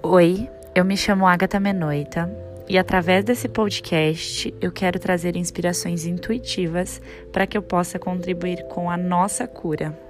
Oi, eu me chamo Agatha Menoita e através desse podcast eu quero trazer inspirações intuitivas para que eu possa contribuir com a nossa cura.